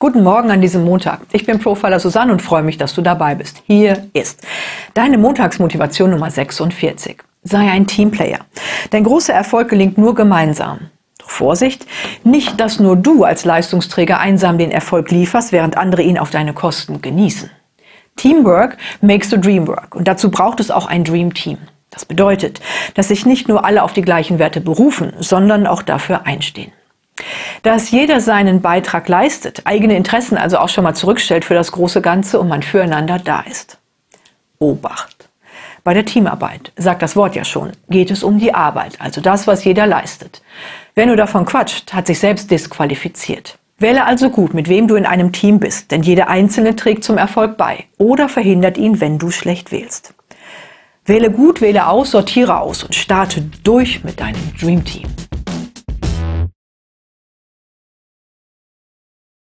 Guten Morgen an diesem Montag. Ich bin Profiler Susanne und freue mich, dass du dabei bist. Hier ist deine Montagsmotivation Nummer 46. Sei ein Teamplayer. Dein großer Erfolg gelingt nur gemeinsam. Doch Vorsicht, nicht, dass nur du als Leistungsträger einsam den Erfolg lieferst, während andere ihn auf deine Kosten genießen. Teamwork makes the dream work und dazu braucht es auch ein Dream Team. Das bedeutet, dass sich nicht nur alle auf die gleichen Werte berufen, sondern auch dafür einstehen. Dass jeder seinen Beitrag leistet, eigene Interessen also auch schon mal zurückstellt für das große Ganze und man füreinander da ist. Obacht! Bei der Teamarbeit, sagt das Wort ja schon, geht es um die Arbeit, also das, was jeder leistet. Wer nur davon quatscht, hat sich selbst disqualifiziert. Wähle also gut, mit wem du in einem Team bist, denn jeder Einzelne trägt zum Erfolg bei oder verhindert ihn, wenn du schlecht wählst. Wähle gut, wähle aus, sortiere aus und starte durch mit deinem Dream Team.